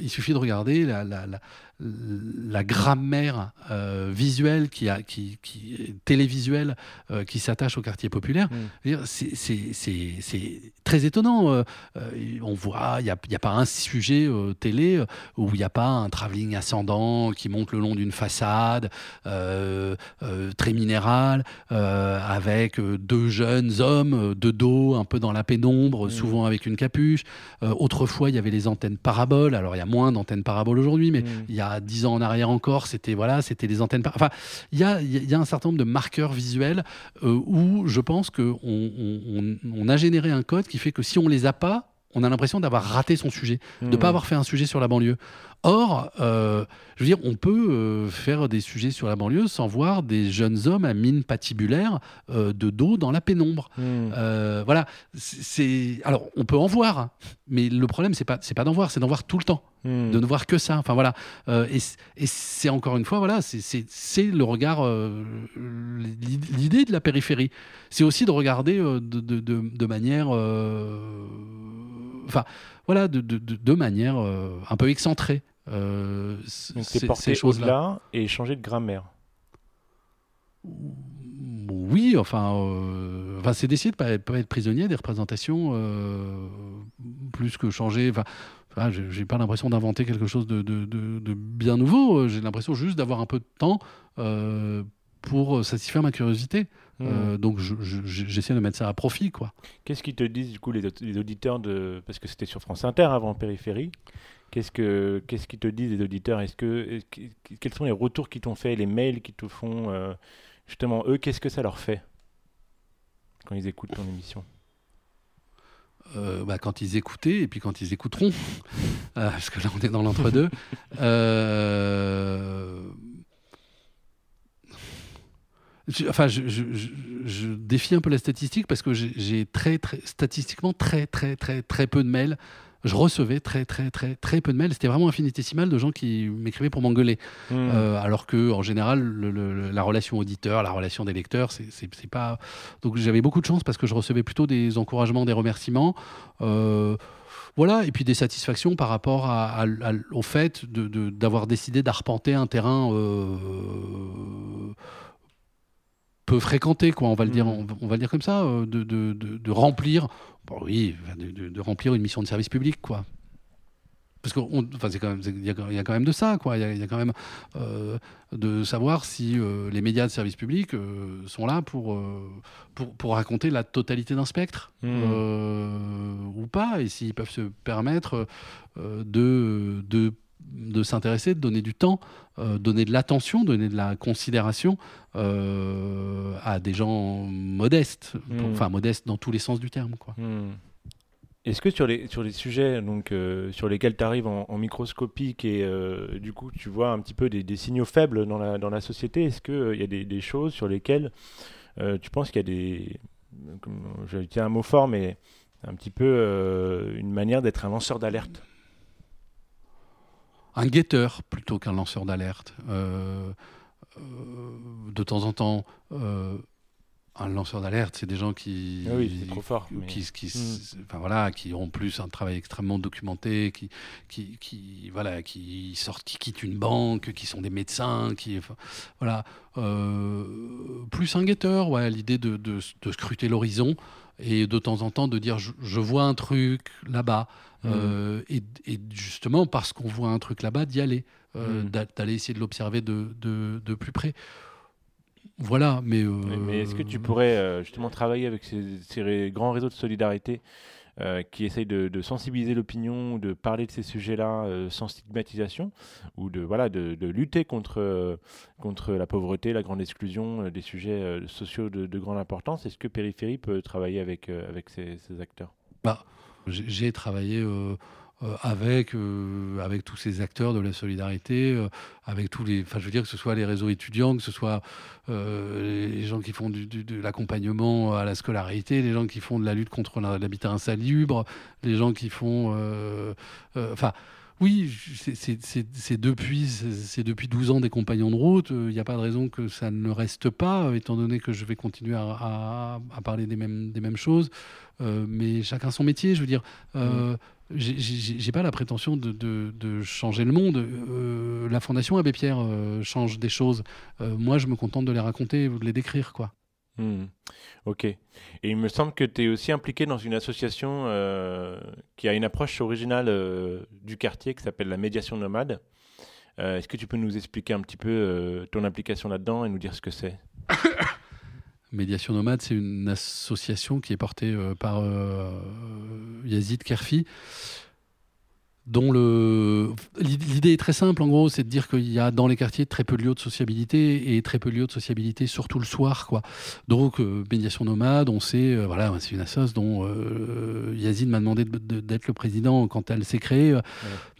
Il suffit de regarder la, la, la, la grammaire euh, visuelle, qui a, qui, qui, télévisuelle, euh, qui s'attache au quartier populaire. Mm. Dire, C'est c'est- c'est- c'est très étonnant. Euh, on voit, il n'y a, a pas un sujet télé où il n'y a pas un travelling ascendant qui monte le long d'une façade très minérale, avec deux jeunes hommes de dos, un peu dans la pénombre, Mm. souvent avec une capuche. Autrefois, il y avait les antennes paraboles. Alors, il y a moins d'antennes paraboles aujourd'hui, mais Mm. il y a dix ans en arrière encore, c'était voilà, c'était des antennes. Enfin, il y a, y a un certain nombre de marqueurs visuels euh, où je pense qu'on on, on- on a généré un code qui fait que si on les a pas, on a l'impression d'avoir raté son sujet, de ne Hmm. pas avoir fait un sujet sur la banlieue. Or, euh, je veux dire, on peut euh, faire des sujets sur la banlieue sans voir des jeunes hommes à mine patibulaire euh, de dos dans la pénombre. Hmm. Voilà, c'est alors on peut en voir, hein, mais le problème c'est pas c'est pas d'en voir, c'est d'en voir tout le temps, Hmm. de ne voir que ça. Enfin voilà, et, c'est encore une fois voilà, c'est- le regard, l'idée de la périphérie. C'est aussi de regarder de, de, de, de manière, enfin voilà, de, de, de, manière euh, un peu excentrée. Euh, Donc c'est ces- porté ces choses-là. et changer de grammaire. Oui, enfin, euh, enfin c'est d'essayer de pas, pas être prisonnier des représentations plus que changer. Enfin, enfin, j'ai pas l'impression d'inventer quelque chose de, de- de- de bien nouveau. J'ai l'impression juste d'avoir un peu de temps pour satisfaire ma curiosité. Hmm. Euh, donc, je- je- j'essaie de mettre ça à profit, quoi. Qu'est-ce qu'ils te disent du coup les, les auditeurs de parce que c'était sur France Inter avant Périphérie. Qu'est-ce que qu'est-ce qu'ils te disent les auditeurs? Est-ce que quels sont les retours qu'ils t'ont fait, les mails qu'ils te font euh, justement eux Qu'est-ce que ça leur fait quand ils écoutent ton émission? Euh, bah, quand ils écoutaient et puis quand ils écouteront, Euh, parce que là on est dans l'entre-deux. Je- Enfin, je, je- je- je défie un peu la statistique parce que j'ai- très, très, statistiquement très, très, très, très peu de mails je recevais très très très très peu de mails. C'était vraiment infinitésimal de gens qui m'écrivaient pour m'engueuler. Hmm. Euh, alors que en général, le- le- la relation auditeur, la relation des lecteurs, c'est pas. Donc j'avais beaucoup de chance parce que je recevais plutôt des encouragements, des remerciements. Euh, voilà, et puis des satisfactions par rapport à- à- à- au fait de- de- d'avoir décidé d'arpenter un terrain euh, peu fréquenté, quoi. On va le dire, on, on va le dire comme ça, euh, de, de- de- de remplir, bon, oui, de, remplir une mission de service public, quoi. Parce qu'il y, y a quand même de ça, quoi. Il y a, il y a quand même euh, de savoir si euh, les médias de service public euh, sont là pour, pour, pour raconter la totalité d'un spectre Mmh. euh, ou pas, et s'ils peuvent se permettre de, de, de s'intéresser, de donner du temps, euh, donner de l'attention, donner de la considération euh, à des gens modestes, Mmh. enfin modestes dans tous les sens du terme, quoi. Hmm. Est-ce que sur les, sur les sujets donc, euh, sur lesquels tu arrives en, en microscopique et euh, du coup tu vois un petit peu des, des signaux faibles dans la, dans la société, est-ce qu'il y a des, des choses sur lesquelles tu penses qu'il y a des. comme- Je utiliser un mot fort, mais un petit peu une manière d'être un lanceur d'alerte? Un guetteur plutôt qu'un lanceur d'alerte. Euh, euh, de temps en temps, euh, un lanceur d'alerte, c'est des gens qui, Ah oui, trop fort, mais- qui, qui, Mm. enfin, voilà, qui ont plus un travail extrêmement documenté, qui, qui, qui, voilà, qui sortent, qui quittent une banque, qui sont des médecins, qui, enfin, voilà, plus un guetteur, ouais, l'idée de, de, de scruter l'horizon et de temps en temps de dire je, je vois un truc là-bas. Mm. Euh, et, et justement, parce qu'on voit un truc là-bas, d'y aller, euh, Mm. d'a- d'aller essayer de l'observer de, de, de plus près. Voilà, mais. euh, Mais, mais est-ce que tu pourrais justement travailler avec ces, grands réseaux de solidarité euh, qui essayent de, sensibiliser l'opinion, de parler de ces sujets-là euh, sans stigmatisation, ou de, voilà, de, lutter contre, euh, contre la pauvreté, la grande exclusion, des sujets sociaux de, de grande importance. Est-ce que Périphérie peut travailler avec, avec ces, ces acteurs? Bah, j'ai travaillé avec, euh, avec tous ces acteurs de la solidarité, euh, avec tous les. Enfin, je veux dire que ce soit les réseaux étudiants, que ce soit euh, les gens qui font de l'accompagnement à la scolarité, les gens qui font de la lutte contre l'habitat insalubre, les gens qui font. euh, euh, Enfin. Oui, c'est- depuis, depuis 12 ans des compagnons de route. Il n'y a pas de raison que ça ne reste pas, euh, étant donné que je vais continuer à, parler des mêmes, des mêmes choses. Euh, mais chacun son métier, je veux dire. Euh, j'ai- pas la prétention de, de- de changer le monde. Euh, la Fondation Abbé Pierre euh, change des choses. Euh, moi, je me contente de les raconter ou de les décrire, quoi. Hmm. Ok. Et il me semble que tu es aussi impliqué dans une association euh, qui a une approche originale euh, du quartier qui s'appelle la médiation nomade. Euh, Est-ce que tu peux nous expliquer un petit peu euh, ton implication là-dedans et nous dire ce que c'est? Médiation Nomade, c'est une association qui est portée euh, par euh, Yazid Kerfi, dont le l'idée est très simple en gros, c'est de dire qu'il y a dans les quartiers très peu de lieux de sociabilité et très peu de lieux de sociabilité surtout le soir quoi. Donc euh, médiation nomade, on sait euh, voilà, c'est une association dont euh, Yazid m'a demandé de- de- d'être le président quand elle s'est créée.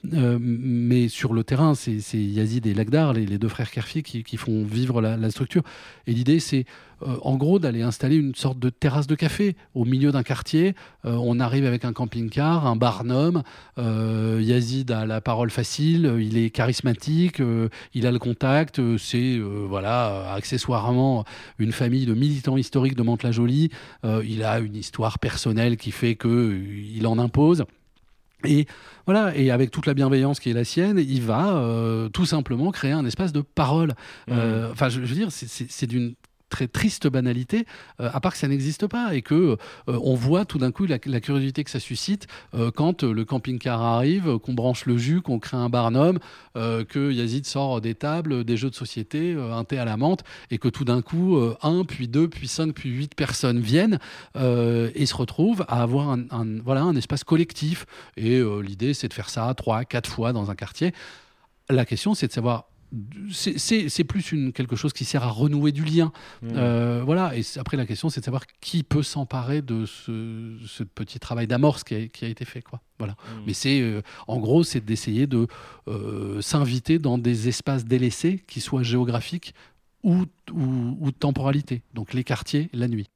Mais sur le terrain, c'est c'est Yazid et Lagdar, les, les deux frères Kerfi, qui, qui font vivre la, la structure. Et l'idée, c'est euh, en gros d'aller installer une sorte de terrasse de café au milieu d'un quartier. Euh, on arrive avec un camping-car, un barnum. Euh, Yazid a la parole facile, il est charismatique, il a le contact. c'est voilà, accessoirement une famille de militants historiques de Mantes-la-Jolie. Il a une histoire personnelle qui fait que il en impose. Et voilà, et avec toute la bienveillance qui est la sienne, il va euh, tout simplement créer un espace de parole. Euh, Enfin, je, je veux dire, c'est d'une très triste banalité, euh, à part que ça n'existe pas et que euh, on voit tout d'un coup la, curiosité que ça suscite euh, quand le camping-car arrive, qu'on branche le jus, qu'on crée un barnum, que Yazid sort des tables, des jeux de société, un thé à la menthe, et que tout d'un coup, un, puis deux, puis cinq, puis huit personnes viennent et se retrouvent à avoir un, voilà, un espace collectif. Et l'idée, c'est de faire ça trois, quatre fois dans un quartier. La question, c'est de savoir. C'est plus une, quelque chose qui sert à renouer du lien. Hmm. Euh, voilà. Et après, la question, c'est de savoir qui peut s'emparer de ce, ce petit travail d'amorce qui a, qui a été fait. Quoi. Voilà. Hmm. Mais c'est, euh, en gros, c'est d'essayer de euh, s'inviter dans des espaces délaissés, qui soient géographiques ou, ou, ou de temporalité. Donc les quartiers, la nuit.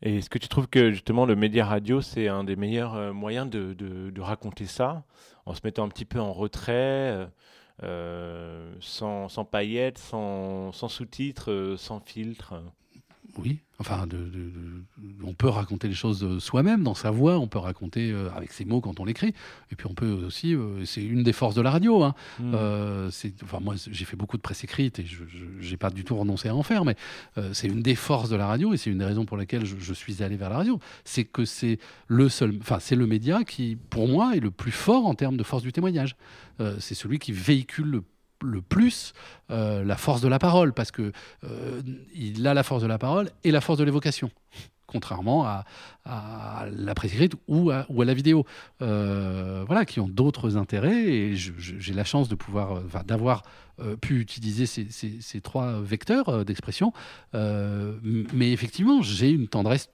Et est-ce que tu trouves que justement le média radio, c'est un des meilleurs moyens de, de, de, raconter ça, en se mettant un petit peu en retrait, sans, sans, paillettes, sans, sans sous-titres, sans filtre oui, enfin, de, on peut raconter les choses soi-même, dans sa voix, on peut raconter euh, avec ses mots quand on l'écrit, et puis on peut aussi, euh, c'est une des forces de la radio. Hein. Hmm. Euh, enfin, moi, j'ai fait beaucoup de presse écrite et je n'ai pas du tout renoncé à en faire, mais c'est une des forces de la radio et c'est une des raisons pour lesquelles je, suis allé vers la radio. C'est que c'est le seul, enfin, c'est le média qui, pour moi, est le plus fort en termes de force du témoignage. c'est celui qui véhicule le le plus euh, la force de la parole, parce que euh, il a la force de la parole et la force de l'évocation, contrairement à, la presse écrite ou à, ou à la vidéo, euh, voilà, qui ont d'autres intérêts. Et j'ai la chance de pouvoir, d'avoir pu utiliser ces, trois vecteurs d'expression, mais effectivement, j'ai une tendresse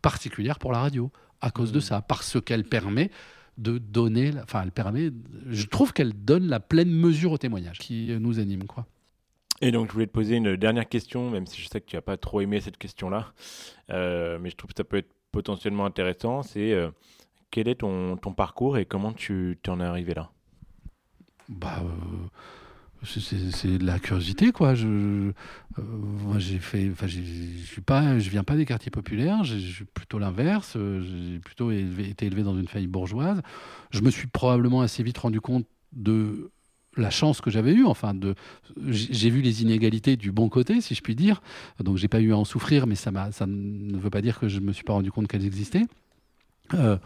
particulière pour la radio à cause de mmh. ça, parce qu'elle permet de donner, enfin, elle permet, je trouve qu'elle donne la pleine mesure au témoignage qui nous anime, quoi. Et donc, je voulais te poser une dernière question, même si je sais que tu n'as pas trop aimé cette question-là, euh, mais je trouve que ça peut être potentiellement intéressant. C'est euh, quel est ton, ton, parcours et comment tu en es arrivé là? Bah, euh, c'est de la curiosité quoi je euh, moi j'ai fait enfin je suis pas je viens pas des quartiers populaires je suis plutôt l'inverse j'ai plutôt été élevé dans une famille bourgeoise je me suis probablement assez vite rendu compte de la chance que j'avais eue, enfin, de, j'ai vu les inégalités du bon côté, si je puis dire. Donc, j'ai pas eu à en souffrir, mais ça, ça ne veut pas dire que je me suis pas rendu compte qu'elles existaient. Euh,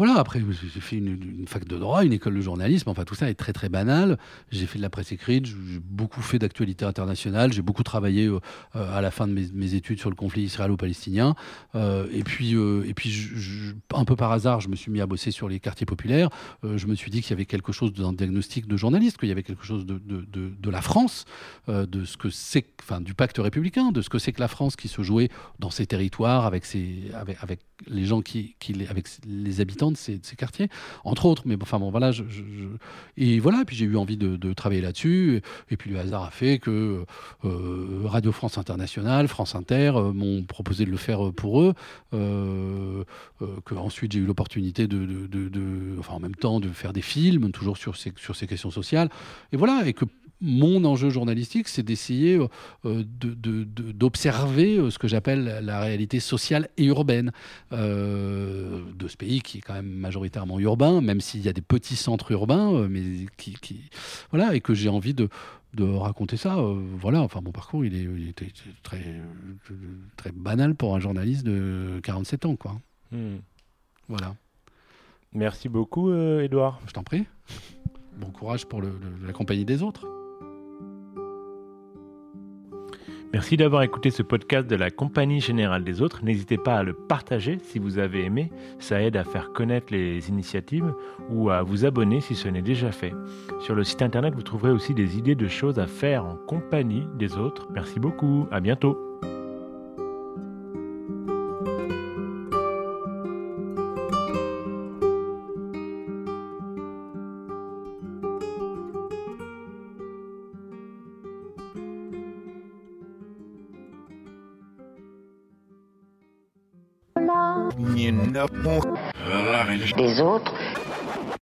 voilà, après, j'ai fait une, fac de droit, une école de journalisme, enfin tout ça est très très banal. J'ai fait de la presse écrite, j'ai beaucoup fait d'actualité internationale, j'ai beaucoup travaillé euh, euh, à la fin de mes, études sur le conflit israélo-palestinien. Euh, et puis, et puis un peu par hasard, je me suis mis à bosser sur les quartiers populaires. je me suis dit qu'il y avait quelque chose le diagnostic de journaliste, qu'il y avait quelque chose de, la France, de ce que c'est, enfin du pacte républicain, de ce que c'est que la France qui se jouait dans ses territoires avec, les gens qui, avec les habitants de ces, quartiers, entre autres. Mais enfin bon, voilà. Et voilà, puis j'ai eu envie de, travailler là-dessus. Et, puis le hasard a fait que euh, Radio France Internationale, France Inter euh, m'ont proposé de le faire pour eux. Euh, que ensuite j'ai eu l'opportunité de, enfin en même temps de faire des films, toujours sur ces, sur ces questions sociales. Et voilà, et que mon enjeu journalistique, c'est d'essayer euh, d'observer euh, ce que j'appelle la réalité sociale et urbaine euh, de ce pays qui est quand même majoritairement urbain, même s'il y a des petits centres urbains, mais qui, voilà, et que j'ai envie de, raconter ça. voilà, enfin mon parcours, il, est, était très, très banal pour un journaliste de 47 ans, quoi. Hmm. Voilà. Merci beaucoup, Edouard. Je t'en prie. Bon courage pour la compagnie des autres. Merci d'avoir écouté ce podcast de la Compagnie Générale des Autres. N'hésitez pas à le partager si vous avez aimé. Ça aide à faire connaître les initiatives ou à vous abonner si ce n'est déjà fait. Sur le site internet, vous trouverez aussi des idées de choses à faire en compagnie des autres. Merci beaucoup. À bientôt. Des autres